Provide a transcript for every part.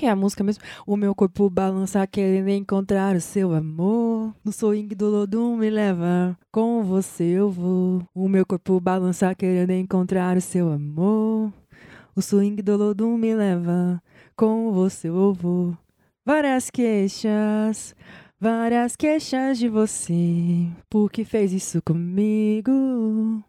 que é a música mesmo? O meu corpo balança querendo encontrar o seu amor. No swing do Lodum me leva, com você eu vou. O meu corpo balança querendo encontrar o seu amor. O swing do Lodum me leva, com você eu vou. Várias queixas, várias queixas de você. Por que fez isso comigo?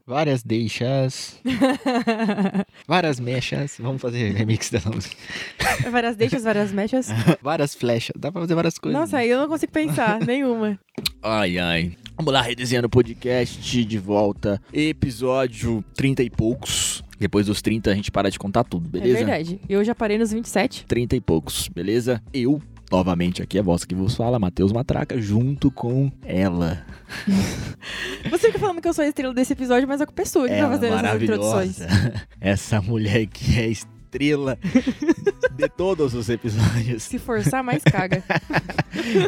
Várias deixas, várias mechas. Vamos fazer remix da música. várias deixas, várias mechas. várias flechas. Dá pra fazer várias coisas. Nossa, aí eu não consigo pensar, nenhuma. Ai, ai. Vamos lá, Redesenhando Podcast de volta. Episódio 30 e poucos. Depois dos 30 a gente para de contar tudo, beleza? É verdade. Eu já parei nos 27. 30 e poucos, beleza? Eu, novamente aqui, a voz que vos fala, Matheus Matraca, junto com ela. Você fica falando que eu sou a estrela desse episódio, mas a culpa é sua que tá Ela fazendo essas introduções. Essa mulher que é estrela de todos os episódios. Se forçar, mais caga.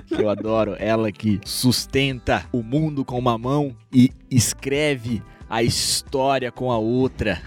que eu adoro. Ela que sustenta o mundo com uma mão e escreve a história com a outra.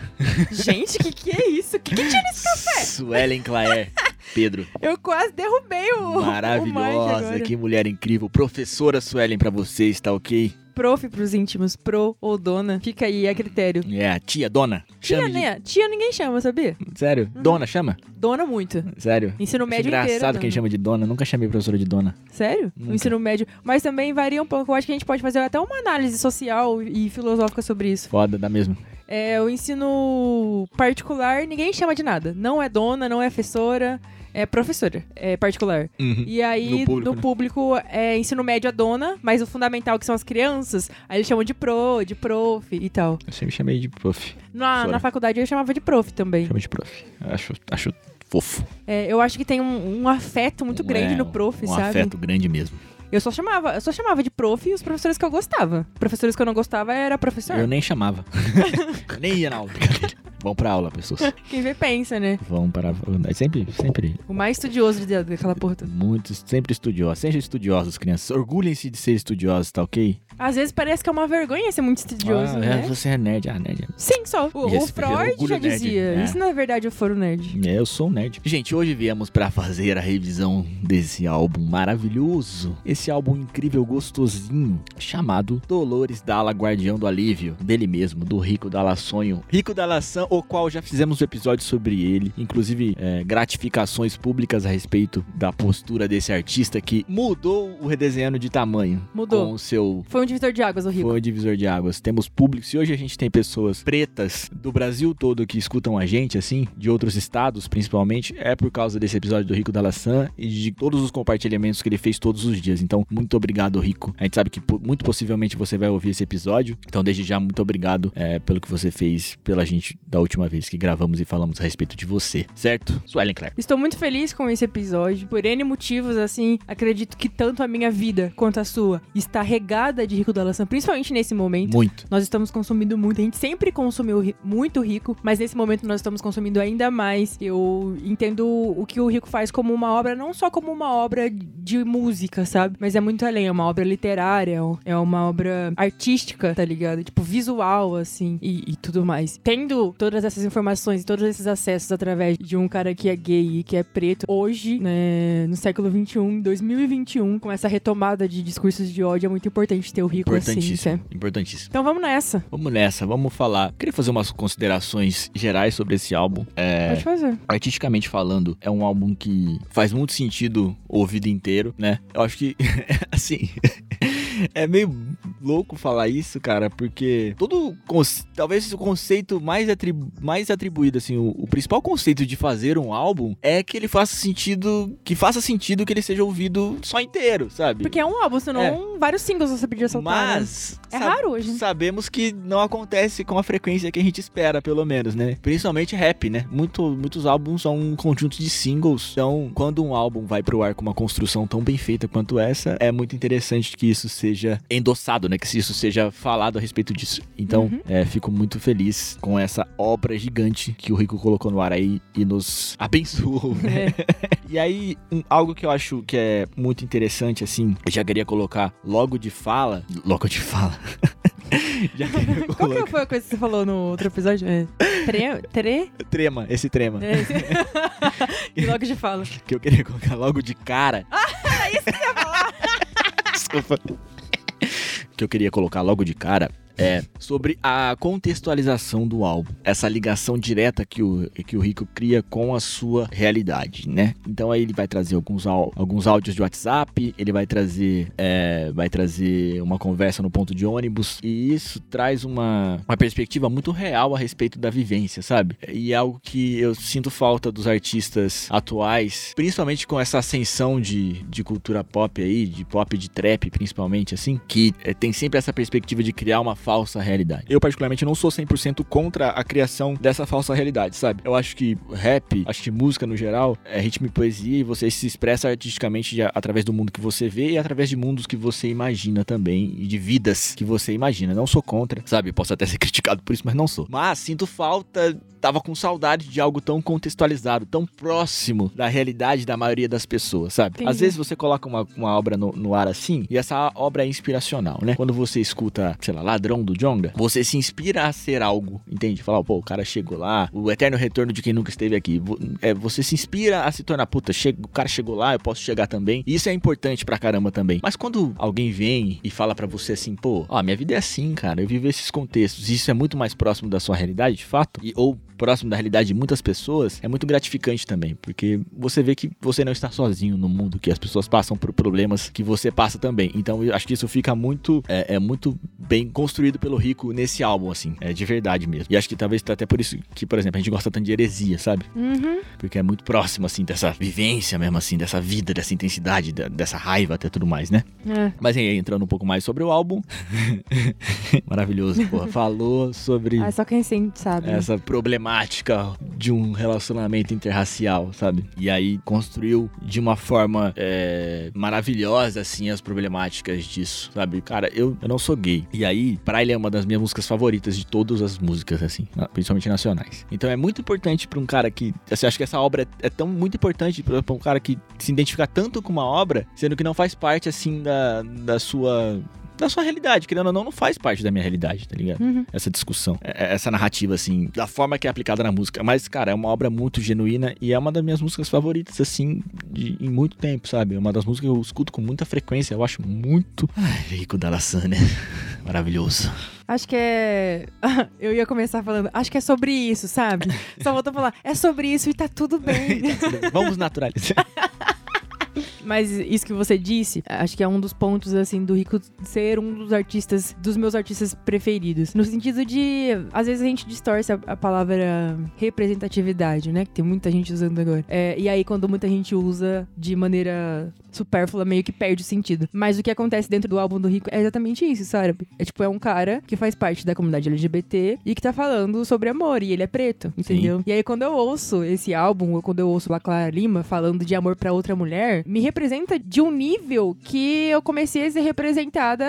Gente, o que, que é isso? O que, que tinha nesse café? Suelen Claire. Pedro, Eu quase derrubei o. o maravilhosa, agora. que mulher incrível. Professora Suelen pra vocês, tá ok? Prof pros íntimos, pro ou dona. Fica aí, é critério. É, a tia, dona. Tia, Chame de- né? Tia ninguém chama, sabia? Sério? Dona, chama? Dona muito. Sério? Ensino Acho médio engraçado inteiro. quem chama de dona. Nunca chamei professora de dona. Sério? Nunca. O ensino médio. Mas também varia um pouco. Eu acho que a gente pode fazer até uma análise social e filosófica sobre isso. Foda, dá mesmo. É, o ensino particular, ninguém chama de nada. Não é dona, não é professora, é professora, é particular. E aí, No público, no né? público, é ensino médio a dona, mas o fundamental, que são as crianças, aí eles chamam de pro, de prof e tal. Eu sempre chamei de prof. Na, na faculdade eu chamava de prof também. Chama de prof. Acho, acho fofo. É, eu acho que tem um, um afeto muito grande É, no prof, um sabe? afeto grande mesmo. Eu só chamava, eu só chamava de prof e os professores que eu gostava. Professores que eu não gostava era professor. Eu nem chamava. Nem ia na aula. Vão pra aula, pessoas. Quem vê pensa, né? Vão para. é Sempre, sempre. O mais estudioso de- daquela porra toda. Muitos, sempre estudiosos. Sejam estudiosos, crianças. Orgulhem-se de ser estudiosos, tá ok? Às vezes parece que é uma vergonha ser muito estudioso, ah, né? é, você é nerd. Ah, nerd. Sim, só. O, o Freud já nerd, dizia. é. Isso é verdade, eu for o nerd. É, eu sou um nerd. Gente, hoje viemos pra fazer a revisão desse álbum maravilhoso. Esse álbum incrível, gostosinho, chamado Dolores Dalla Guardião do Alívio. Dele mesmo, do Rico Dalla Sonho. Rico Dalla San, o qual já fizemos um episódio sobre ele. Inclusive, é, gratificações públicas a respeito da postura desse artista que mudou o redesenhando de tamanho. Mudou. Com o seu Foi um divisor de águas, o Rico. foi divisor de águas. Temos público. Se hoje a gente tem pessoas pretas do Brasil todo que escutam a gente, assim, de outros estados principalmente, é por causa desse episódio do Rico da Laçã e de todos os compartilhamentos que ele fez todos os dias. Então, muito obrigado, Rico. A gente sabe que muito possivelmente você vai ouvir esse episódio. Então, desde já, muito obrigado é, pelo que você fez pela gente da última vez que gravamos e falamos a respeito de você, certo? Suelen Claire. Estou muito feliz com esse episódio. Por N motivos, assim, acredito que tanto a minha vida quanto a sua está regada de Rico da Laçã, principalmente nesse momento. Muito. Nós estamos consumindo muito. A gente sempre consumiu ri- muito rico, mas nesse momento nós estamos consumindo ainda mais. Eu entendo o que o Rico faz como uma obra, não só como uma obra de música, sabe? Mas é muito além. É uma obra literária, é uma obra artística, tá ligado? Tipo, visual, assim, e, e tudo mais. Tendo todas essas informações e todos esses acessos através de um cara que é gay e que é preto, hoje, né, no século XXI, em 2021, com essa retomada de discursos de ódio, é muito importante ter o Rico assim, Importantíssimo. sabe? Importantíssimo. Então vamos nessa. Vamos nessa, vamos falar. Queria fazer umas considerações gerais sobre esse álbum. É, Pode fazer. artisticamente falando, é um álbum que faz muito sentido o ouvido inteiro, né? Eu acho que, assim, é meio louco falar isso, cara, porque todo, talvez o conceito mais, atribu- mais atribuído, assim, o, o principal conceito de fazer um álbum é que ele faça sentido, que faça sentido que ele seja ouvido só inteiro, sabe? Porque é um álbum, senão vários singles você podia soltar. né? É sa- raro hoje, né? Sabemos que não acontece com a frequência que a gente espera, pelo menos, né? Principalmente rap, né? Muito, muitos álbuns são um conjunto de singles. Então, quando um álbum vai pro ar com uma construção tão bem feita quanto essa, é muito interessante que isso seja endossado, né? Que isso seja falado a respeito disso. Então, Uhum. é, fico muito feliz com essa obra gigante que o Rico colocou no ar aí e nos abençoou. né? É. E aí, um- algo que eu acho que é muito interessante, assim, eu já queria colocar logo de fala. Logo de fala. Já Qual que foi a coisa que você falou no outro episódio? É. Tre... Tre... Trema, esse trema. É, esse- e logo de fala. Que eu queria colocar logo de cara. Ah, isso que você ia falar! Desculpa. que eu queria colocar logo de cara é sobre a contextualização do álbum. Essa ligação direta que o, que o Rico cria com a sua realidade, né? Então aí ele vai trazer alguns, alguns áudios de WhatsApp, ele vai trazer, é, vai trazer uma conversa no ponto de ônibus, e isso traz uma, uma perspectiva muito real a respeito da vivência, sabe? E é algo que eu sinto falta dos artistas atuais, principalmente com essa ascensão de, de cultura pop aí, de pop de trap principalmente, assim, que é, tem sempre essa perspectiva de criar uma falsa realidade. Eu, particularmente, não sou 100% contra a criação dessa falsa realidade, sabe? Eu acho que rap, acho que música no geral, é ritmo e poesia e você se expressa artisticamente através do mundo que você vê e através de mundos que você imagina também e de vidas que você imagina. Não sou contra, sabe? Posso até ser criticado por isso, mas não sou. Mas sinto falta, tava com saudade de algo tão contextualizado, tão próximo da realidade da maioria das pessoas, sabe? Entendi. Às vezes você coloca uma, uma obra no, no ar assim e essa obra é inspiracional, né? Quando você escuta, sei lá, Ladrão do Jonga, você se inspira a ser algo, entende? Falar, pô, o cara chegou lá, o eterno retorno de quem nunca esteve aqui. É, você se inspira a se tornar, puta, chega, o cara chegou lá, eu posso chegar também. E isso é importante pra caramba também. Mas quando alguém vem e fala pra você assim, pô, ó, minha vida é assim, cara, eu vivo esses contextos, e isso é muito mais próximo da sua realidade, de fato, e, ou próximo da realidade de muitas pessoas, é muito gratificante também, porque você vê que você não está sozinho no mundo, que as pessoas passam por problemas que você passa também. Então eu acho que isso fica muito, é, é muito bem construído pelo Rico nesse álbum, assim, é de verdade mesmo. E acho que talvez até por isso que, por exemplo, a gente gosta tanto de heresia, sabe? Uhum. Porque é muito próximo, assim, dessa vivência mesmo, assim, dessa vida, dessa intensidade, da- dessa raiva até tudo mais, né? É. Mas aí, entrando um pouco mais sobre o álbum. Maravilhoso, porra. Falou sobre Ah, só quem sente sabe. né? essa problemática de um relacionamento interracial, sabe? E aí construiu de uma forma é, maravilhosa, assim, as problemáticas disso, sabe? Cara, eu, eu não sou gay. E aí, pra ele é uma das minhas músicas favoritas de todas as músicas, assim, principalmente nacionais. Então é muito importante pra um cara que. Assim, acho que essa obra é, é tão muito importante pra um cara que se identifica tanto com uma obra, sendo que não faz parte, assim, da, da sua. Da sua realidade, querendo ou não, não faz parte da minha realidade, tá ligado? Uhum. essa discussão, é- é- essa narrativa, assim, da forma que é aplicada na música. Mas, cara, é uma obra muito genuína e é uma das minhas músicas favoritas, assim, de, em muito tempo, sabe? É uma das músicas que eu escuto com muita frequência. Eu acho muito. Ai, Rico Dalassan, né? Maravilhoso. Acho que é. Eu ia começar falando, acho que é sobre isso, sabe? Só voltou a falar, é sobre isso e tá tudo bem. Vamos naturalizar. Mas isso que você disse, acho que é um dos pontos, assim, do Rico ser um dos artistas, dos meus artistas preferidos. No sentido de, às vezes a gente distorce a, a palavra representatividade, né? Que tem muita gente usando agora. É, e aí, quando muita gente usa de maneira supérflua, meio que perde o sentido. Mas o que acontece dentro do álbum do Rico é exatamente isso, sabe? É tipo, é um cara que faz parte da comunidade LGBT e que tá falando sobre amor, e ele é preto, entendeu? E aí, quando eu ouço esse álbum, ou quando eu ouço a Clara Lima falando de amor pra outra mulher, me representa de um nível que eu comecei a ser representada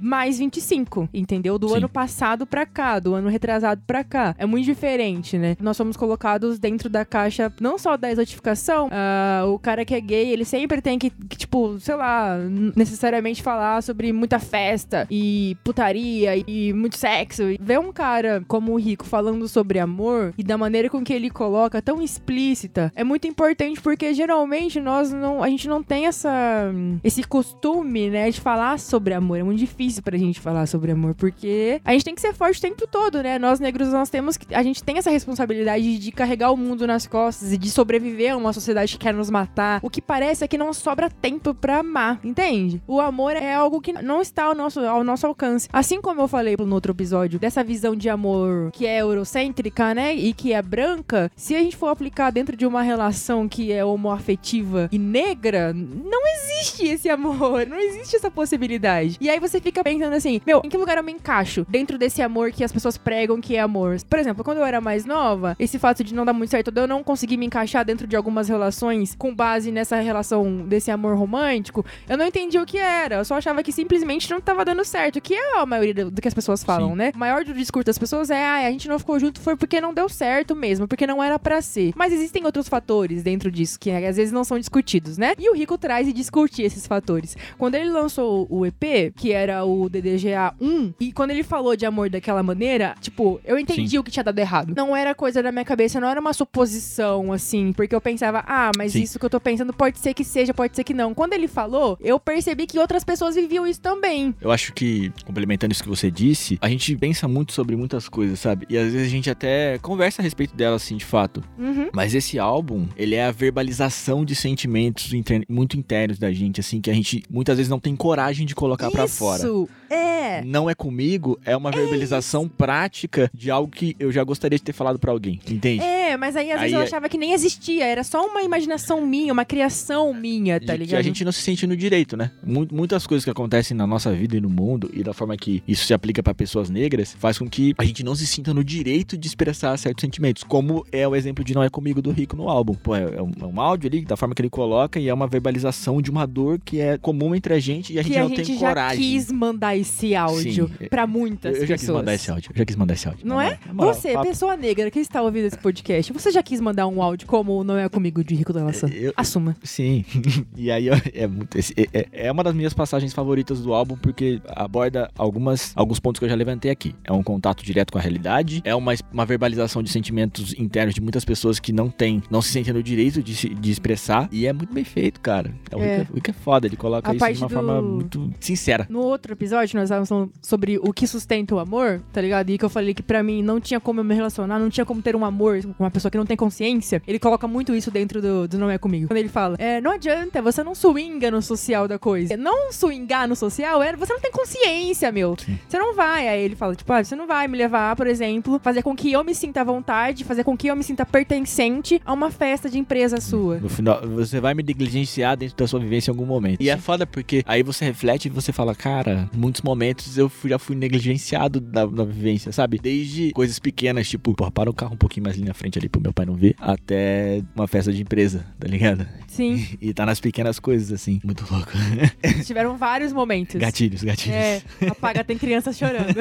mais 25, entendeu? Do Sim. ano passado pra cá, do ano retrasado pra cá. É muito diferente, né? Nós somos colocados dentro da caixa, não só da exotificação, ah, o cara que é gay, ele sempre tem que, que, tipo, sei lá, necessariamente falar sobre muita festa e putaria e muito sexo. E Ver um cara como o Rico falando sobre amor e da maneira com que ele coloca, tão explícita, é muito importante porque geralmente nós não, a gente não tem essa esse costume, né, de falar sobre amor. É muito difícil pra gente falar sobre amor porque a gente tem que ser forte o tempo todo, né? Nós negros nós temos que a gente tem essa responsabilidade de carregar o mundo nas costas e de sobreviver a uma sociedade que quer nos matar. O que parece é que não sobra tempo pra amar, entende? O amor é algo que não está ao nosso, ao nosso alcance. Assim como eu falei no outro episódio, dessa visão de amor que é eurocêntrica, né? E que é branca, se a gente for aplicar dentro de uma relação que é homoafetiva e negra, não existe esse amor, não existe essa possibilidade. E aí você fica pensando assim, meu, em que lugar eu me encaixo dentro desse amor que as pessoas pregam que é amor? Por exemplo, quando eu era mais nova, esse fato de não dar muito certo, de eu não conseguir me encaixar dentro de algumas relações com base nessa relação desse amor romântico, eu não entendia o que era. Eu só achava que simplesmente não tava dando certo, que é a maioria do que as pessoas falam, Sim. né? O maior do discurso das pessoas é, ah, a gente não ficou junto foi porque não deu certo mesmo, porque não era pra ser. Mas existem outros fatores dentro disso que às vezes não são discutidos. Sentidos, né? E o Rico traz e discute esses fatores. Quando ele lançou o EP, que era o DDGA 1, e quando ele falou de amor daquela maneira, tipo, eu entendi Sim. o que tinha dado errado. Não era coisa da minha cabeça, não era uma suposição, assim, porque eu pensava, ah, mas Sim. isso que eu tô pensando pode ser que seja, pode ser que não. Quando ele falou, eu percebi que outras pessoas viviam isso também. Eu acho que, complementando isso que você disse, a gente pensa muito sobre muitas coisas, sabe? E às vezes a gente até conversa a respeito dela, assim, de fato. Uhum. Mas esse álbum, ele é a verbalização de sentimentos inter- muito internos da gente, assim, que a gente muitas vezes não tem coragem de colocar pra fora. Isso, é. Não é comigo, é uma verbalização prática de algo que eu já gostaria de ter falado pra alguém, entende? É, mas aí às vezes Aí eu é- achava que nem existia, era só uma imaginação minha, uma criação minha, tá ligado? que a gente não se sente no direito, né? Mu- muitas coisas que acontecem na nossa vida e no mundo, e da forma que isso se aplica pra pessoas negras, faz com que a gente não se sinta no direito de expressar certos sentimentos. Como é o exemplo de Não É Comigo do Rico no álbum. Pô, é, é um, é um áudio ali, da forma que ele coloca, e é uma verbalização de uma dor que é comum entre a gente e a gente que a não gente tem já coragem. quis mandar esse áudio Sim. pra muitas eu, eu já pessoas. quis mandar esse áudio. Eu já quis mandar esse áudio. Não Na é? moral, moral, Você, papo. pessoa negra que está ouvindo esse podcast, você já quis mandar um áudio como Não É Comigo de Rico da Laçã? Eu- Assuma. Sim. e aí ó, é, muito, é- é- é uma das minhas passagens favoritas do álbum, porque aborda algumas, alguns pontos que eu já levantei aqui. É um contato direto com a realidade, é uma, uma verbalização de sentimentos internos de muitas pessoas que não têm, não se sentem no direito de, se- de expressar. E é muito bem feito, cara. É, o É. É, o Rick é foda, ele coloca A isso de uma do- forma muito sincera. No outro episódio, nós estávamos falando sobre o que sustenta o amor, tá ligado? E que eu falei que pra mim não tinha como eu me relacionar, não tinha como ter um amor com uma pessoa que não tem consciência. Ele coloca muito isso dentro do, do Não É Comigo. Quando ele fala, é, não adianta, você não swinga no social da coisa. Não swingar no social é, você não tem consciência, meu. Sim. Você não vai. Aí ele fala, tipo, ah, você não vai me levar, por exemplo, fazer com que eu me sinta à vontade, fazer com que eu me sinta pertencente a uma festa de empresa sua. No final, você vai me negligenciar dentro da sua vivência em algum momento. E é foda porque aí você reflete e você fala, cara, em muitos momentos eu fui- já fui negligenciado na, na vivência, sabe? Desde coisas pequenas, tipo, porra, para o carro um pouquinho mais ali na frente ali pro meu pai não ver, até uma festa de empresa, tá ligado? Sim, E tá nas pequenas coisas, assim. Muito louco. tiveram vários momentos. gatilhos, gatilhos. É, apaga, tem crianças chorando.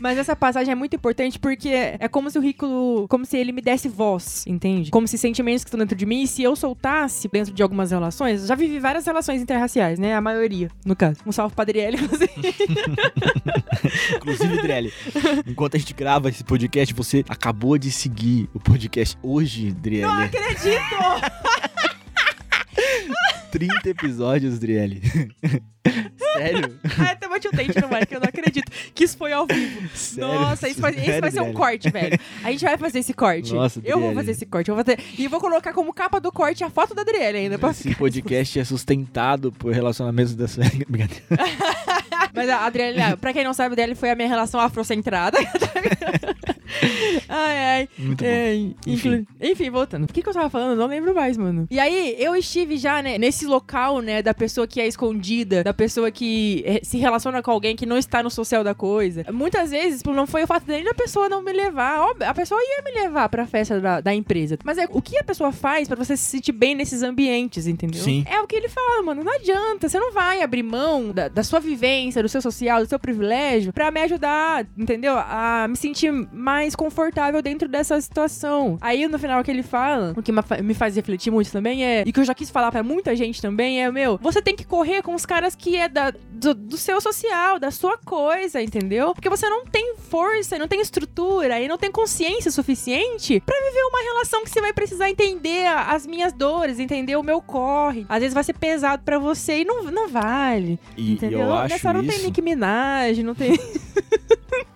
Mas essa passagem é muito importante porque é como se o Rico, como se ele me desse voz, entende? Como se sentimentos que estão dentro de mim, se eu soltasse dentro de algumas relações, já vivi várias relações interraciais, né? A maioria, no caso. Um salve pra Adriele, inclusive. Drelly, enquanto a gente grava esse podcast, você acabou de seguir o podcast hoje, Drelly. Não acredito! 30 episódios, Drelly. Sério? Ai, até bati o dente no Mike, eu não acredito que isso foi ao vivo. Sério? Nossa, isso vai, esse vai ser um corte, velho. A gente vai fazer esse corte. Nossa, eu vou fazer esse corte. Eu vou fazer... E vou colocar como capa do corte a foto da Adriele ainda. Pra Esse podcast é sustentado por relacionamentos da sua. Mas a Adriele, ah, pra quem não sabe, a Adriele foi a minha relação afrocentrada. ai, ai. Muito bom. É, Enfim. enfim. enfim, voltando. O que, que eu tava falando? Eu Não lembro mais, mano. E aí, eu estive já, né, nesse local, né, da pessoa que é escondida, da pessoa que eh, se relaciona com alguém que não está no social da coisa. Muitas vezes, tipo, não foi o fato dele da pessoa não me levar. A pessoa ia me levar pra festa da, da empresa. Mas é o que a pessoa faz pra você se sentir bem nesses ambientes, entendeu? Sim. É o que ele fala, mano. Não adianta. Você não vai abrir mão da, da sua vivência, do seu social, do seu privilégio pra me ajudar, entendeu? A me sentir mais confortável dentro dessa situação. Aí, no final, o que ele fala, o que me faz refletir muito também é, e que eu já quis falar pra muita gente também, é, meu, você tem que correr com os caras que é da, do, do seu social, da sua coisa, entendeu? Porque você não tem força, não tem estrutura e não tem consciência suficiente pra viver uma relação que você vai precisar entender as minhas dores, entender o meu corre. Às vezes vai ser pesado pra você e não, não vale. E, e Entendeu? eu acho Nessa hora não isso... tem Nicki Minaj, não tem.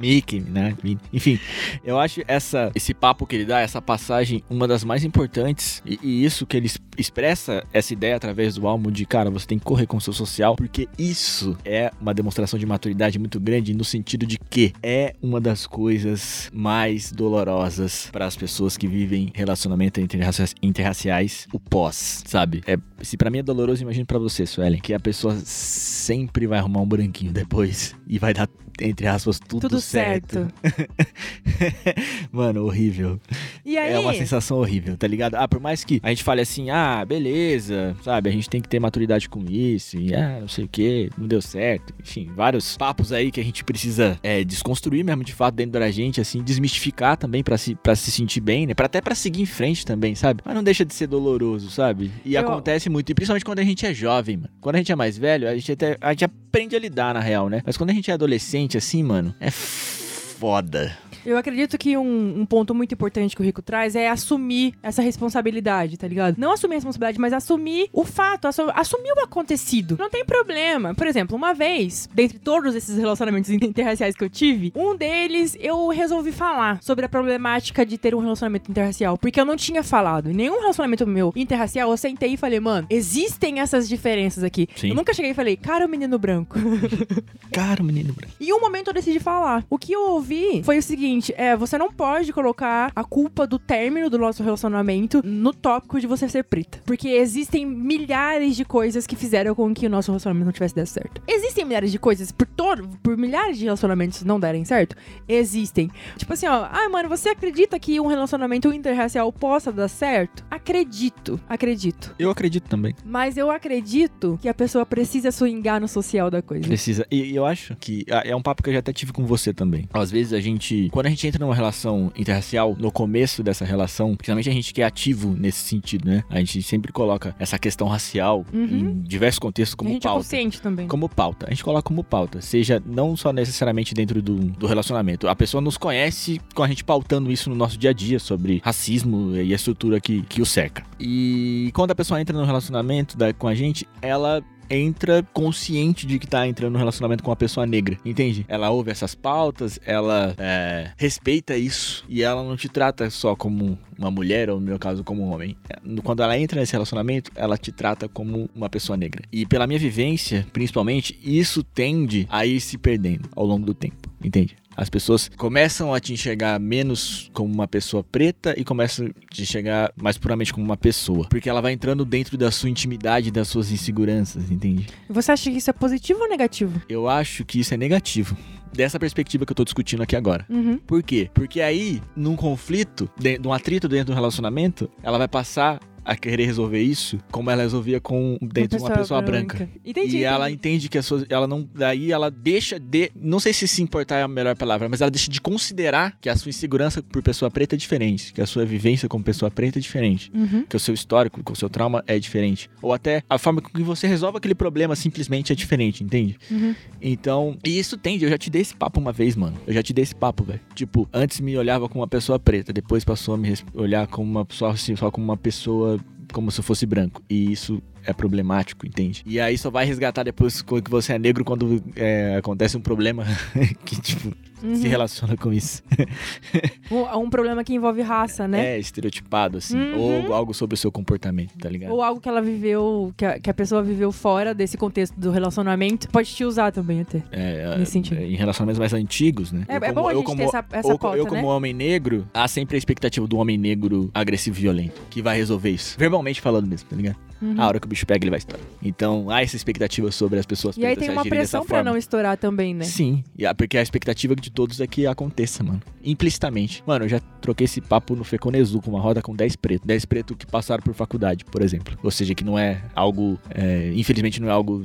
Mickey, né? Enfim, eu acho essa, esse papo que ele dá, essa passagem, uma das mais importantes. E, e isso que ele es- expressa essa ideia através do álbum de, cara, você tem que correr com o seu social, porque isso é uma demonstração de maturidade muito grande no sentido de que é uma das coisas mais dolorosas para as pessoas que vivem relacionamento interraci- interraciais, o pós, sabe? É, se para mim é doloroso, imagino para você, Suelen, que a pessoa sempre vai arrumar um branquinho depois e vai dar entre aspas tudo, Tudo certo. certo. Mano, horrível. E aí. É uma sensação horrível, tá ligado? Ah, por mais que a gente fale assim, ah, ah, beleza, sabe, a gente tem que ter maturidade com isso, e ah, não sei o que, não deu certo. Enfim, vários papos aí que a gente precisa é, desconstruir mesmo de fato dentro da gente, assim, desmistificar também para se, pra se sentir bem, né? Pra, até para seguir em frente também, sabe? Mas não deixa de ser doloroso, sabe? E Eu- acontece muito, e principalmente quando a gente é jovem, mano. Quando a gente é mais velho, a gente até a gente aprende a lidar na real, né? Mas quando a gente é adolescente, assim, mano, é foda. Eu acredito que um, um ponto muito importante que o Rico traz é assumir essa responsabilidade, tá ligado? Não assumir a responsabilidade, mas assumir o fato, assu- assumir o acontecido. Não tem problema. Por exemplo, uma vez, dentre todos esses relacionamentos interraciais que eu tive, um deles eu resolvi falar sobre a problemática de ter um relacionamento interracial, porque eu não tinha falado. Em nenhum relacionamento meu interracial, eu sentei e falei, mano, existem essas diferenças aqui. Sim. Eu nunca cheguei e falei, cara, o menino branco. Cara, menino branco. E um momento eu decidi falar. O que eu ouvi foi o seguinte: é, você não pode colocar a culpa do término do nosso relacionamento no tópico de você ser preta. Porque existem milhares de coisas que fizeram com que o nosso relacionamento não tivesse dado certo. Existem milhares de coisas por todo, por milhares de relacionamentos não derem certo? Existem. Tipo assim, ó, ah, mano, você acredita que um relacionamento interracial possa dar certo? Acredito, acredito. Eu acredito também. Mas eu acredito que a pessoa precisa swingar no social da coisa. Precisa. E, e eu acho que ah, é um papo que eu já até tive com você também. Às vezes a gente, quando a gente entra numa relação interracial, no começo dessa relação, principalmente a gente que é ativo nesse sentido, né? A gente sempre coloca essa questão racial Uhum. em diversos contextos a como gente é pauta. consciente também. como pauta. A gente coloca como pauta. Seja não só necessariamente dentro do, do relacionamento. A pessoa nos conhece com a gente pautando isso no nosso dia a dia sobre racismo e a estrutura que, que o cerca. E quando a pessoa entra no relacionamento da- com a gente, ela entra consciente de que tá entrando no relacionamento com uma pessoa negra, entende? Ela ouve essas pautas, ela é, respeita isso e ela não te trata só como uma mulher ou no meu caso como um homem. É, Quando ela entra nesse relacionamento, ela te trata como uma pessoa negra. E pela minha vivência, principalmente, isso tende a ir se perdendo ao longo do tempo, entende? As pessoas começam a te enxergar menos como uma pessoa preta e começam a te enxergar mais puramente como uma pessoa. Porque ela vai entrando dentro da sua intimidade, das suas inseguranças, entende? Você acha que isso é positivo ou negativo? Eu acho que isso é negativo. Dessa perspectiva que eu tô discutindo aqui agora. Uhum. Por quê? Porque aí, num conflito, de- num atrito dentro do relacionamento, ela vai passar a querer resolver isso como ela resolvia com dentro de uma pessoa branca. Entendi. E ela entendi. entende que as suas, ela não, daí ela deixa de, não sei se se importar é a melhor palavra, mas ela deixa de considerar que a sua insegurança por pessoa preta é diferente, que a sua vivência como pessoa preta é diferente, Uhum. que o seu histórico, que o seu trauma é diferente, ou até a forma com que você resolve aquele problema simplesmente é diferente, entende? Uhum. Então, e isso tende, eu já te dei esse papo uma vez, mano. Eu já te dei esse papo, velho. Tipo, antes me olhava como uma pessoa preta, depois passou a me olhar como uma pessoa assim, só como uma pessoa como se fosse branco. E isso é problemático, entende? E aí só vai resgatar depois que você é negro quando é, acontece um problema que, tipo, se Uhum. relaciona com isso. Um, um problema que envolve raça, né? É estereotipado, assim. Uhum. Ou algo sobre o seu comportamento, tá ligado? Ou algo que ela viveu, que a, que a pessoa viveu fora desse contexto do relacionamento, pode te usar também até. É, Nesse sentido. é, em relacionamentos mais antigos, né? É- Eu é bom a gente ter essa- essa ou- pauta, Eu, como né? homem negro, há sempre a expectativa do homem negro agressivo e violento, que vai resolver isso. Verbalmente falando mesmo, tá ligado? Uhum. A hora que o bicho pega, ele vai estourar. Então, há essa expectativa sobre as pessoas E aí tem uma pressão pra forma. não estourar também, né? Sim, porque a expectativa de todos é que aconteça, mano. Implicitamente. Mano, eu já troquei esse papo no Feconezu com uma roda com 10 pretos. 10 pretos que passaram por faculdade, por exemplo. Ou seja, que não é algo. é, infelizmente, não é algo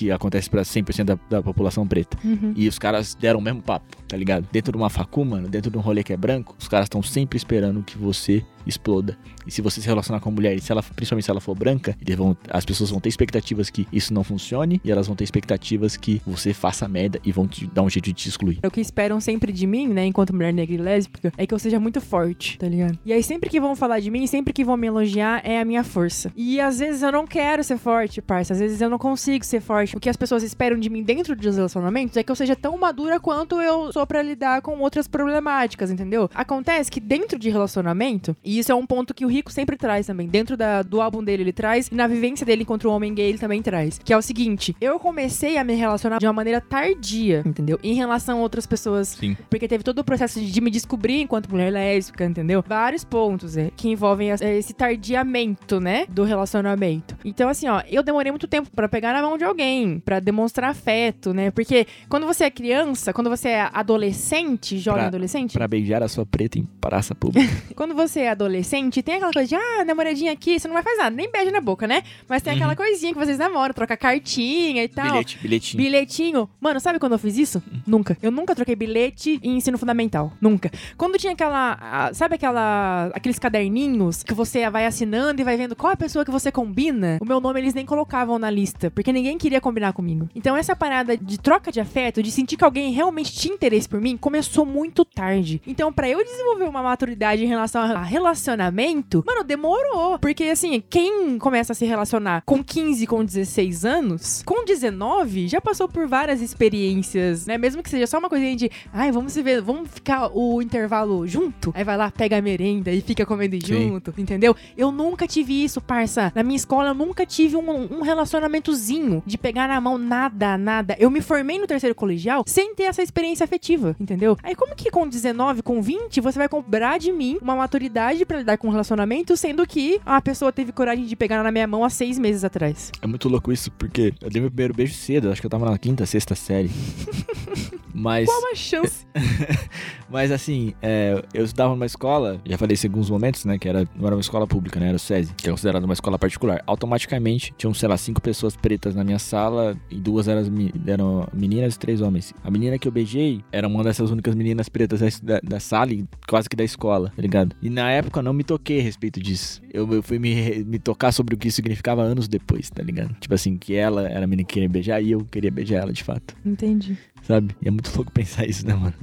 que acontece pra 100% da, da população preta. Uhum. E os caras deram o mesmo papo, tá ligado? Dentro de uma facu, mano, dentro de um rolê que é branco, os caras estão sempre esperando que você exploda. E se você se relacionar com a mulher, e se ela, principalmente se ela for branca, eles vão, as pessoas vão ter expectativas que isso não funcione e elas vão ter expectativas que você faça merda e vão te dar um jeito de te excluir. O que esperam sempre de mim, né, enquanto mulher negra e lésbica, é que eu seja muito forte, tá ligado? E aí sempre que vão falar de mim, sempre que vão me elogiar, é a minha força. E às vezes eu não quero ser forte, parça. Às vezes eu não consigo ser forte. O que as pessoas esperam de mim dentro dos relacionamentos é que eu seja tão madura quanto eu sou pra lidar com outras problemáticas, entendeu? Acontece que dentro de relacionamento, e isso é um ponto que o Rico sempre traz também, dentro da- do álbum dele ele traz, e na vivência dele contra o homem gay ele também traz, que é o seguinte, eu comecei a me relacionar de uma maneira tardia, entendeu? Em relação a outras pessoas Sim. porque teve todo o processo de, de me descobrir enquanto mulher lésbica, entendeu? Vários pontos é, que envolvem as- esse tardiamento, né? Do relacionamento. Então, assim, ó, eu demorei muito tempo pra pegar na mão de alguém, pra demonstrar afeto, né? Porque quando você é criança, quando você é adolescente, jovem Pra- adolescente, Pra beijar a sua preta em praça pública. quando você é adolescente, tem aquela coisa de, ah, namoradinha aqui, você não vai fazer nada, nem beijo na boca, né? Mas tem aquela coisinha que vocês namoram, troca cartinha e tal. Uhum. Bilhete, bilhetinho. Bilhetinho. Mano, sabe quando eu fiz isso? Nunca. Eu nunca troquei bilhete em ensino fundamental. Nunca. Quando tinha aquela. a- sabe aquela. aqueles caderninhos que você vai assinando e vai vendo qual a pessoa que você combina? O meu nome eles nem colocavam na lista, porque ninguém queria combinar comigo. Então essa parada de troca de afeto, de sentir que alguém realmente tinha interesse por mim, começou muito tarde. Então, pra eu desenvolver uma maturidade em relação a relacionamento, mano, demorou. Porque assim, quem começa a se relacionar com 15, com 16 anos, com 19, já passou por várias experiências, né? Mesmo que seja só uma coisinha de, ai, vamos se ver, vamos ficar o intervalo junto. Aí vai lá, pega a merenda e fica comendo Sim. junto, entendeu? Eu nunca tive isso, parça. Na minha escola, eu nunca tive um, um relacionamentozinho de pegar na mão nada, nada. Eu me formei no terceiro colegial sem ter essa experiência afetiva, entendeu? Aí como que com 19, com 20, você vai cobrar de mim uma maturidade pra lidar com um relacionamento, sendo que a pessoa teve coragem de pegar na minha mão há seis meses atrás? É muito louco isso, porque eu dei meu primeiro beijo cedo, acho que eu tava na quinta, sexta série. Mas, Qual a chance? mas assim, é, eu estudava numa escola, já falei isso em alguns momentos, né? Que era, não era uma escola pública, né? Era o SESI, que é considerado uma escola particular. Automaticamente, tinham, sei lá, cinco pessoas pretas na minha sala e duas eram, eram meninas e três homens. A menina que eu beijei era uma dessas únicas meninas pretas da- da sala e quase que da escola, tá ligado? E na época eu não me toquei a respeito disso. Eu, eu fui me, me tocar sobre o que isso significava anos depois, tá ligado? Tipo assim, que ela era a menina que queria beijar e eu queria beijar ela de fato, Entendi. Sabe? E é muito louco pensar isso, né, mano?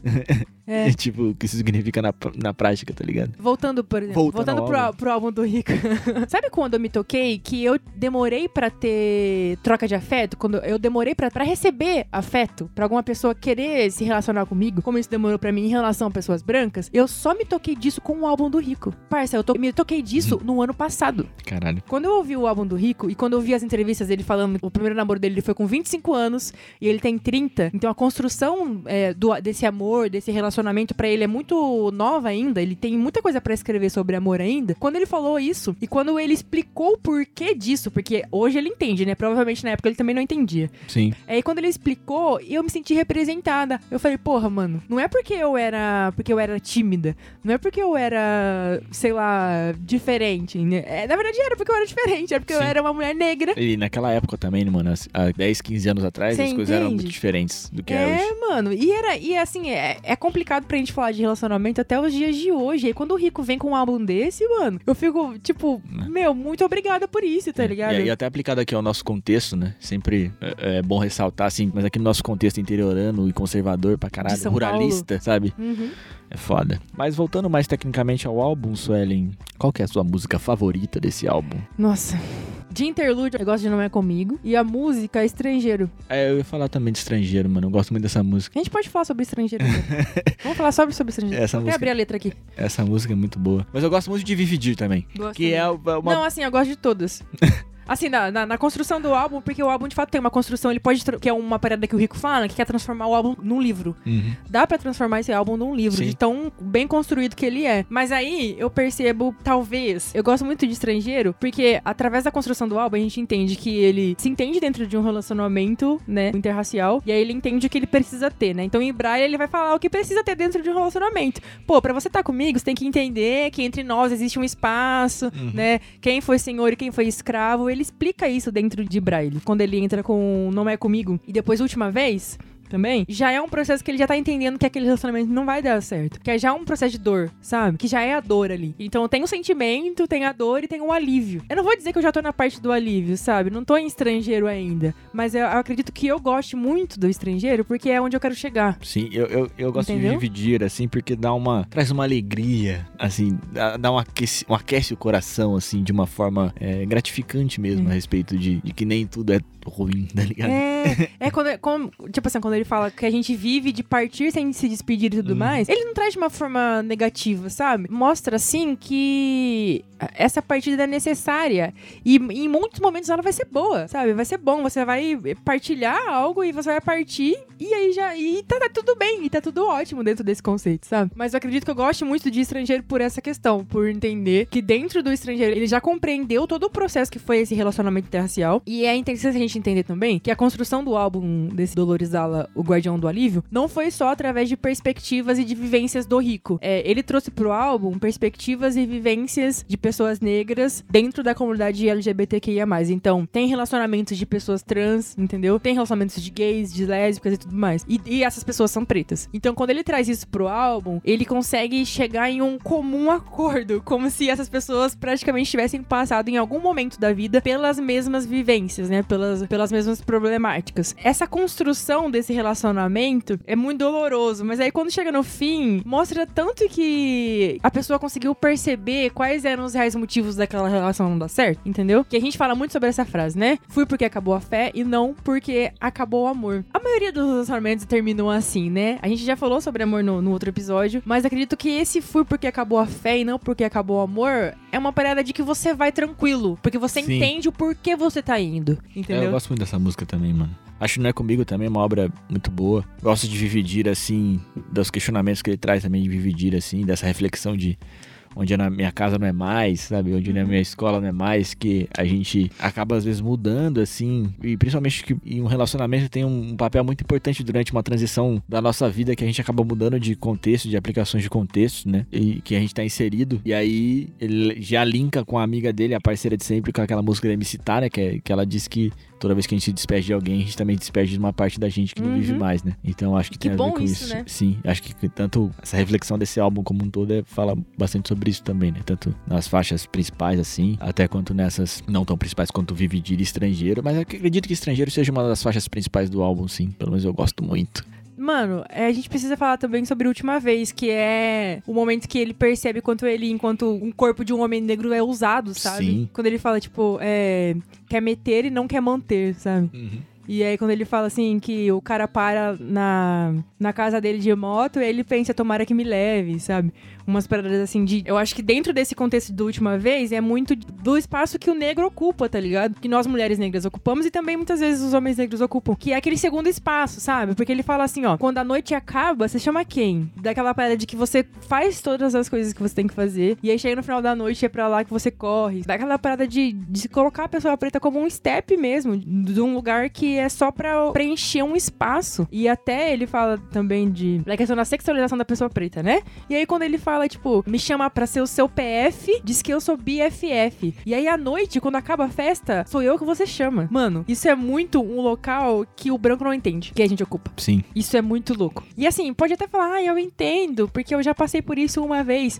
É. tipo, o que isso significa na, na prática, tá ligado? Voltando, por exemplo, Voltando pro, álbum. pro álbum do Rico. Sabe quando eu me toquei que eu demorei pra ter troca de afeto? Quando eu demorei pra pra receber afeto, pra alguma pessoa querer se relacionar comigo, como isso demorou pra mim em relação a pessoas brancas, eu só me toquei disso com o álbum do Rico. Parça, eu to- me toquei disso no ano passado. Caralho. Quando eu ouvi o álbum do Rico e quando eu vi as entrevistas dele falando o primeiro namoro dele ele foi com 25 anos e ele tem 30, então a construção é, do- desse amor, desse relacionamento pra ele é muito nova ainda, ele tem muita coisa pra escrever sobre amor ainda. Quando ele falou isso e quando ele explicou o porquê disso, porque hoje ele entende, né? Provavelmente na época ele também não entendia. Sim. Aí quando ele explicou, eu me senti representada. Eu falei, porra, mano, não é porque eu era, porque eu era tímida, não é porque eu era, sei lá, diferente, né? É, na verdade era porque eu era diferente, era porque eu Sim. era uma mulher negra. E naquela época também, né, mano, há 10, 15 anos atrás, Cê as coisas eram muito diferentes do que é, É, mano, e era, e assim, é, é complicado pra gente falar de relacionamento até os dias de hoje. E quando o Rico vem com um álbum desse, mano, eu fico, tipo, meu, muito obrigada por isso, tá ligado? É, E, e até aplicado aqui ao nosso contexto, né? Sempre é, é bom ressaltar, assim, mas aqui no nosso contexto interiorano e conservador pra caralho, ruralista, sabe? Uhum. É foda. Mas voltando mais tecnicamente ao álbum, Suelen, qual que é a sua música favorita desse álbum? Nossa. De interlúdio, eu gosto de Não É Comigo. E a música é Estrangeiro. É, eu ia falar também de estrangeiro, mano. Eu gosto muito dessa música. A gente pode falar sobre estrangeiro. Vamos falar sobre, sobre estrangeiro. Essa Vou música- abrir a letra aqui. Essa música é muito boa. Mas eu gosto muito de Vividir também. Gosto Que é também. uma. Não, assim, eu gosto de todas. Assim, na, na, na construção do álbum, porque o álbum de fato tem uma construção, ele pode. Que é uma parada que o Rico fala, que quer transformar o álbum num livro. Uhum. Dá pra transformar esse álbum num livro, Sim. de tão bem construído que ele é. Mas aí eu percebo, talvez. Eu gosto muito de estrangeiro, porque através da construção do álbum a gente entende que ele se entende dentro de um relacionamento, né, interracial, e aí ele entende o que ele precisa ter, né? Então em Braille ele vai falar o que precisa ter dentro de um relacionamento. Pô, pra você estar comigo, você tem que entender que entre nós existe um espaço, Uhum. né? Quem foi senhor e quem foi escravo. Ele explica isso dentro de Braille. Quando ele entra com Não É Comigo. E depois, última vez, também, já é um processo que ele já tá entendendo que aquele relacionamento não vai dar certo. Que é já um processo de dor, sabe? Que já é a dor ali. Então tem o sentimento, tem a dor e tem o alívio. Eu não vou dizer que eu já tô na parte do alívio, sabe? Não tô em estrangeiro ainda. Mas eu, eu acredito que eu goste muito do estrangeiro porque é onde eu quero chegar. Sim, eu, eu, eu gosto Entendeu? de dividir, assim, porque dá uma. traz uma alegria, assim, dá, dá um, aquece, um aquece o coração, assim, de uma forma é, gratificante mesmo Hum. a respeito de, de que nem tudo é ruim, tá ligado? É, é quando, como- tipo assim, quando ele fala que a gente vive de partir sem se despedir e tudo Uhum. mais, ele não traz de uma forma negativa, sabe? Mostra, assim, que essa partida é necessária e em muitos momentos ela vai ser boa, sabe? Vai ser bom, você vai partilhar algo e você vai partir e aí já, e tá, tá tudo bem, e tá tudo ótimo dentro desse conceito, sabe? Mas eu acredito que eu gosto muito de estrangeiro por essa questão, por entender que dentro do estrangeiro ele já compreendeu todo o processo que foi esse relacionamento interracial e é interessante a gente entender também que a construção do álbum desse Dolores Dalla, O Guardião do Alívio, não foi só através de perspectivas e de vivências do rico. É, ele trouxe pro álbum perspectivas e vivências de pessoas negras dentro da comunidade LGBTQIA+. Então, tem relacionamentos de pessoas trans, entendeu? Tem relacionamentos de gays, de lésbicas e tudo mais. E, e essas pessoas são pretas. Então, quando ele traz isso pro álbum, ele consegue chegar em um comum acordo, como se essas pessoas praticamente tivessem passado em algum momento da vida pelas mesmas vivências, né? Pelas, pelas mesmas problemáticas. Essa construção desse relacionamento é muito doloroso, mas aí quando chega no fim, mostra tanto que a pessoa conseguiu perceber quais eram os reais motivos daquela relação não dar certo, entendeu? Que a gente fala muito sobre essa frase, né? Fui porque acabou a fé e não porque acabou o amor. A maioria dos relacionamentos terminam assim, né? A gente já falou sobre amor no, no outro episódio, mas acredito que esse fui porque acabou a fé e não porque acabou o amor é uma parada de que você vai tranquilo, porque você Sim. entende o porquê você tá indo, É, entendeu? Gosto muito dessa música também, mano. Acho que não é comigo também, é uma obra muito boa. Gosto de Vividir, assim, dos questionamentos que ele traz também de Vividir, assim, dessa reflexão de onde na minha casa não é mais, sabe? Onde na minha escola não é mais, que a gente acaba às vezes mudando, assim, e principalmente que em um relacionamento tem um papel muito importante durante uma transição da nossa vida, que a gente acaba mudando de contexto, de aplicações de contexto, né? E que a gente tá inserido. E aí ele já linka com a amiga dele, a parceira de sempre, com aquela música da MC Tá, né? Que, é- que ela diz que toda vez que a gente se despede de alguém, a gente também despede de uma parte da gente que não Uhum. vive mais, né? Então acho que, Que tem a ver com isso, isso. né? Sim, acho que tanto essa reflexão desse álbum como um todo é, fala bastante sobre isso também, né? Tanto nas faixas principais, assim, até quanto nessas não tão principais quanto Vive de Estrangeiro. Mas eu acredito que Estrangeiro seja uma das faixas principais do álbum, sim. Pelo menos eu gosto muito. Mano, é, a gente precisa falar também sobre a última vez, que é o momento que ele percebe quanto ele, enquanto um corpo de um homem negro é usado, sabe? Sim. Quando ele fala, tipo, é, quer meter e não quer manter, sabe? E aí quando ele fala assim que o cara para na, na casa dele de moto, ele pensa, tomara que me leve, sabe? Umas paradas assim de. Eu acho que dentro desse contexto da última vez é muito do espaço que o negro ocupa, tá ligado? Que nós mulheres negras ocupamos e também muitas vezes os homens negros ocupam. Que é aquele segundo espaço, sabe? Porque ele fala assim, ó, quando a noite acaba, você chama quem? Daquela parada de que você faz todas as coisas que você tem que fazer. E aí chega no final da noite é pra lá que você corre. Daquela parada de, de colocar a pessoa preta como um step mesmo, de um lugar que é só pra preencher um espaço. E até ele fala também de da questão da sexualização da pessoa preta, né? E aí quando ele fala, tipo, me chama pra ser o seu PF, diz que eu sou BFF. E aí à noite, quando acaba a festa, sou eu que você chama. Mano, isso é muito um local que o branco não entende, que a gente ocupa. Sim. Isso é muito louco. E assim, pode até falar, ah, eu entendo, porque eu já passei por isso uma vez.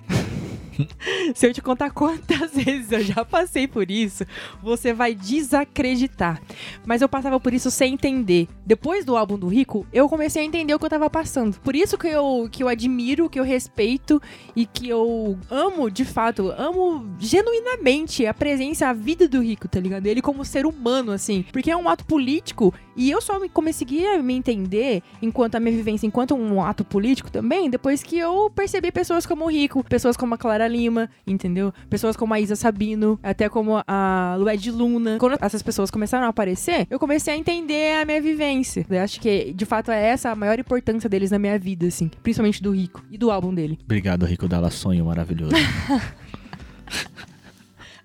Se eu te contar quantas vezes eu já passei por isso, você vai desacreditar. Mas eu passava por isso sem entender. Depois do álbum do Rico, eu comecei a entender o que eu tava passando. Por isso que eu, que eu admiro, que eu respeito e que eu amo, de fato, amo genuinamente a presença, a vida do Rico, tá ligado? Ele como ser humano, assim. Porque é um ato político e eu só me consegui me entender enquanto a minha vivência, enquanto um ato político também, depois que eu percebi pessoas como o Rico, pessoas como a Clara Lima, entendeu? Pessoas como a Isa Sabino, até como a Lued Luna. Quando essas pessoas começaram a aparecer, eu comecei a entender a minha vivência. Eu acho que, de fato, é essa a maior importância deles na minha vida, assim. Principalmente do Rico e do álbum dele. Obrigado, Rico Dalla Sonho maravilhoso.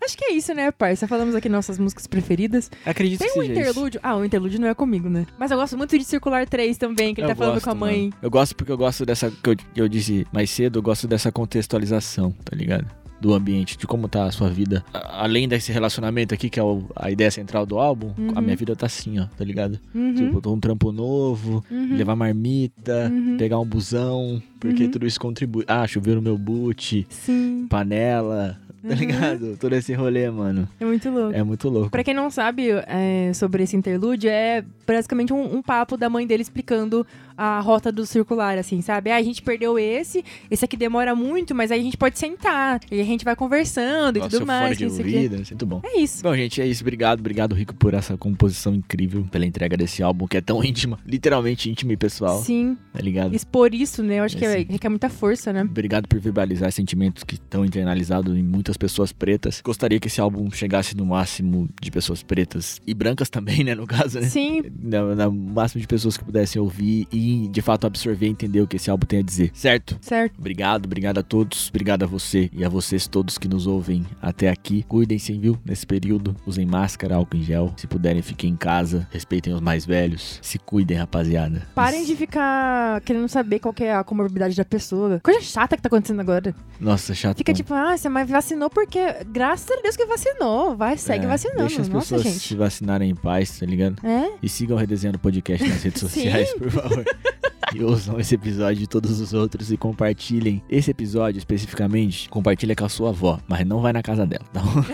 Acho que é isso, né, parça? Falamos aqui nossas músicas preferidas. Acredito Tem que um seja isso. interlúdio. Ah, o interlúdio não é comigo, né? Mas eu gosto muito de Circular 3 também, que ele Eu tá falando gosto, com a mãe. mano. Eu gosto porque eu gosto dessa. Que eu, eu disse mais cedo, eu gosto dessa contextualização, tá ligado? Do ambiente, de como tá a sua vida. Além desse relacionamento aqui, que é o- a ideia central do álbum, Uhum. a minha vida tá assim, ó, tá ligado? Uhum. Tipo, tô um trampo novo, Uhum. levar marmita, Uhum. pegar um busão, porque Uhum. tudo isso contribui. Ah, choveu no meu boot, Sim, panela, tá Uhum. ligado? Todo esse rolê, mano. é muito louco. É muito louco. Pra quem não sabe é, sobre esse interlúdio, é basicamente um, um papo da mãe dele explicando a rota do circular, assim, sabe? Ah, a gente perdeu esse, esse aqui demora muito, mas aí a gente pode sentar, e a gente vai conversando e Nossa, tudo seu mais. de isso aqui. ouvido, isso é muito bom. É isso. Bom, gente, é isso. Obrigado, obrigado, Rico, por essa composição incrível, pela entrega desse álbum que é tão íntima, literalmente íntima e pessoal, Sim, tá ligado? expor isso, né? Eu acho É, que é- requer muita força, né? Obrigado por verbalizar sentimentos que estão internalizados em muitas pessoas pretas. Gostaria que esse álbum chegasse no máximo de pessoas pretas e brancas também, né, no caso, né? Sim. No, no máximo de pessoas que pudessem ouvir e, de fato, absorver e entender o que esse álbum tem a dizer, certo? Certo. Obrigado, obrigado a todos, obrigado a você e a vocês todos que nos ouvem até aqui. Cuidem-se, viu, nesse período. Usem máscara, álcool em gel. Se puderem, fiquem em casa. Respeitem os mais velhos. Se cuidem, rapaziada. Parem de ficar querendo saber qual que é a comorbidade da pessoa. Coisa chata que tá acontecendo agora. Nossa, chato. Fica tipo, ah, você mas vacinou porque. Graças a Deus que vacinou. Vai, segue É, vacinando. Deixa as Nossa, pessoas gente. se vacinarem em paz, tá ligado? É? E sigam o Redesenhando Podcast nas redes sociais, por favor. E ouçam esse episódio e todos os outros e compartilhem. Esse episódio especificamente, compartilha com a sua avó, mas não vai na casa dela, tá bom?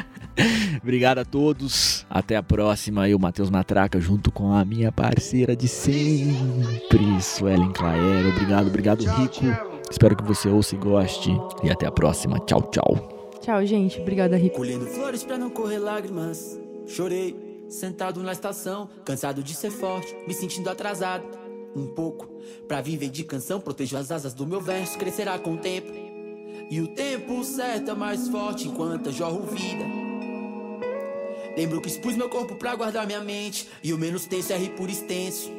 Obrigado a todos. Até a próxima. Eu, Matheus Matraca, junto com a minha parceira de sempre, Suelen Claer. Obrigado, obrigado, Rico. Espero que você ouça e goste. E até a próxima. Tchau, tchau. Tchau, gente. Obrigada, Rico. Colhendo flores pra não correr lágrimas. Chorei, sentado na estação, cansado de ser forte, me sentindo atrasado. Um pouco, pra viver de canção, protejo as asas do meu verso, crescerá com o tempo. E o tempo certo é mais forte enquanto eu jorro vida. Lembro que expus meu corpo pra guardar minha mente, e o menos tenso é rir por extenso.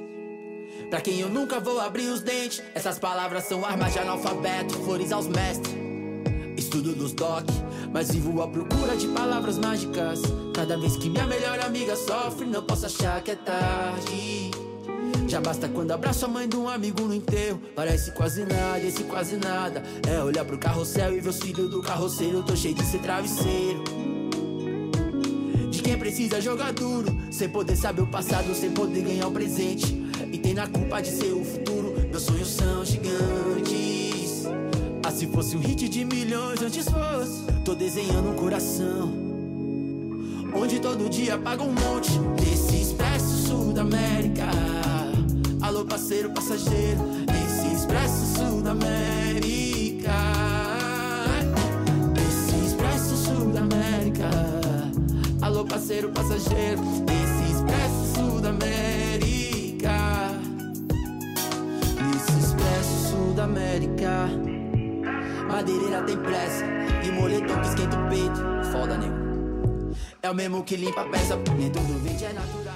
Pra quem eu nunca vou abrir os dentes, essas palavras são armas de analfabeto, flores aos mestres. Estudo nos doc, mas vivo à procura de palavras mágicas. Cada vez que minha melhor amiga sofre, não posso achar que é tarde. Já basta quando abraço a mãe de um amigo no enterro. Parece quase nada, esse quase nada. É olhar pro carrossel e ver os filhos do carroceiro. Tô cheio de ser travesseiro. De quem precisa jogar duro, sem poder saber o passado, sem poder ganhar o presente. E tem na culpa de ser o futuro. Meus sonhos são gigantes. Ah, se fosse um hit de milhões antes fosse. Tô desenhando um coração. Onde todo dia paga um monte. Esse expresso sul da América. Alô parceiro passageiro. Esse expresso sul da América. Esse expresso sul da América. Alô parceiro passageiro. Esse expresso sul da América. Esse expresso sul da América Madeireira tem pressa E moletom que esquenta o peito. Foda, nego. É o mesmo que limpa a peça, nem tudo verde é natural.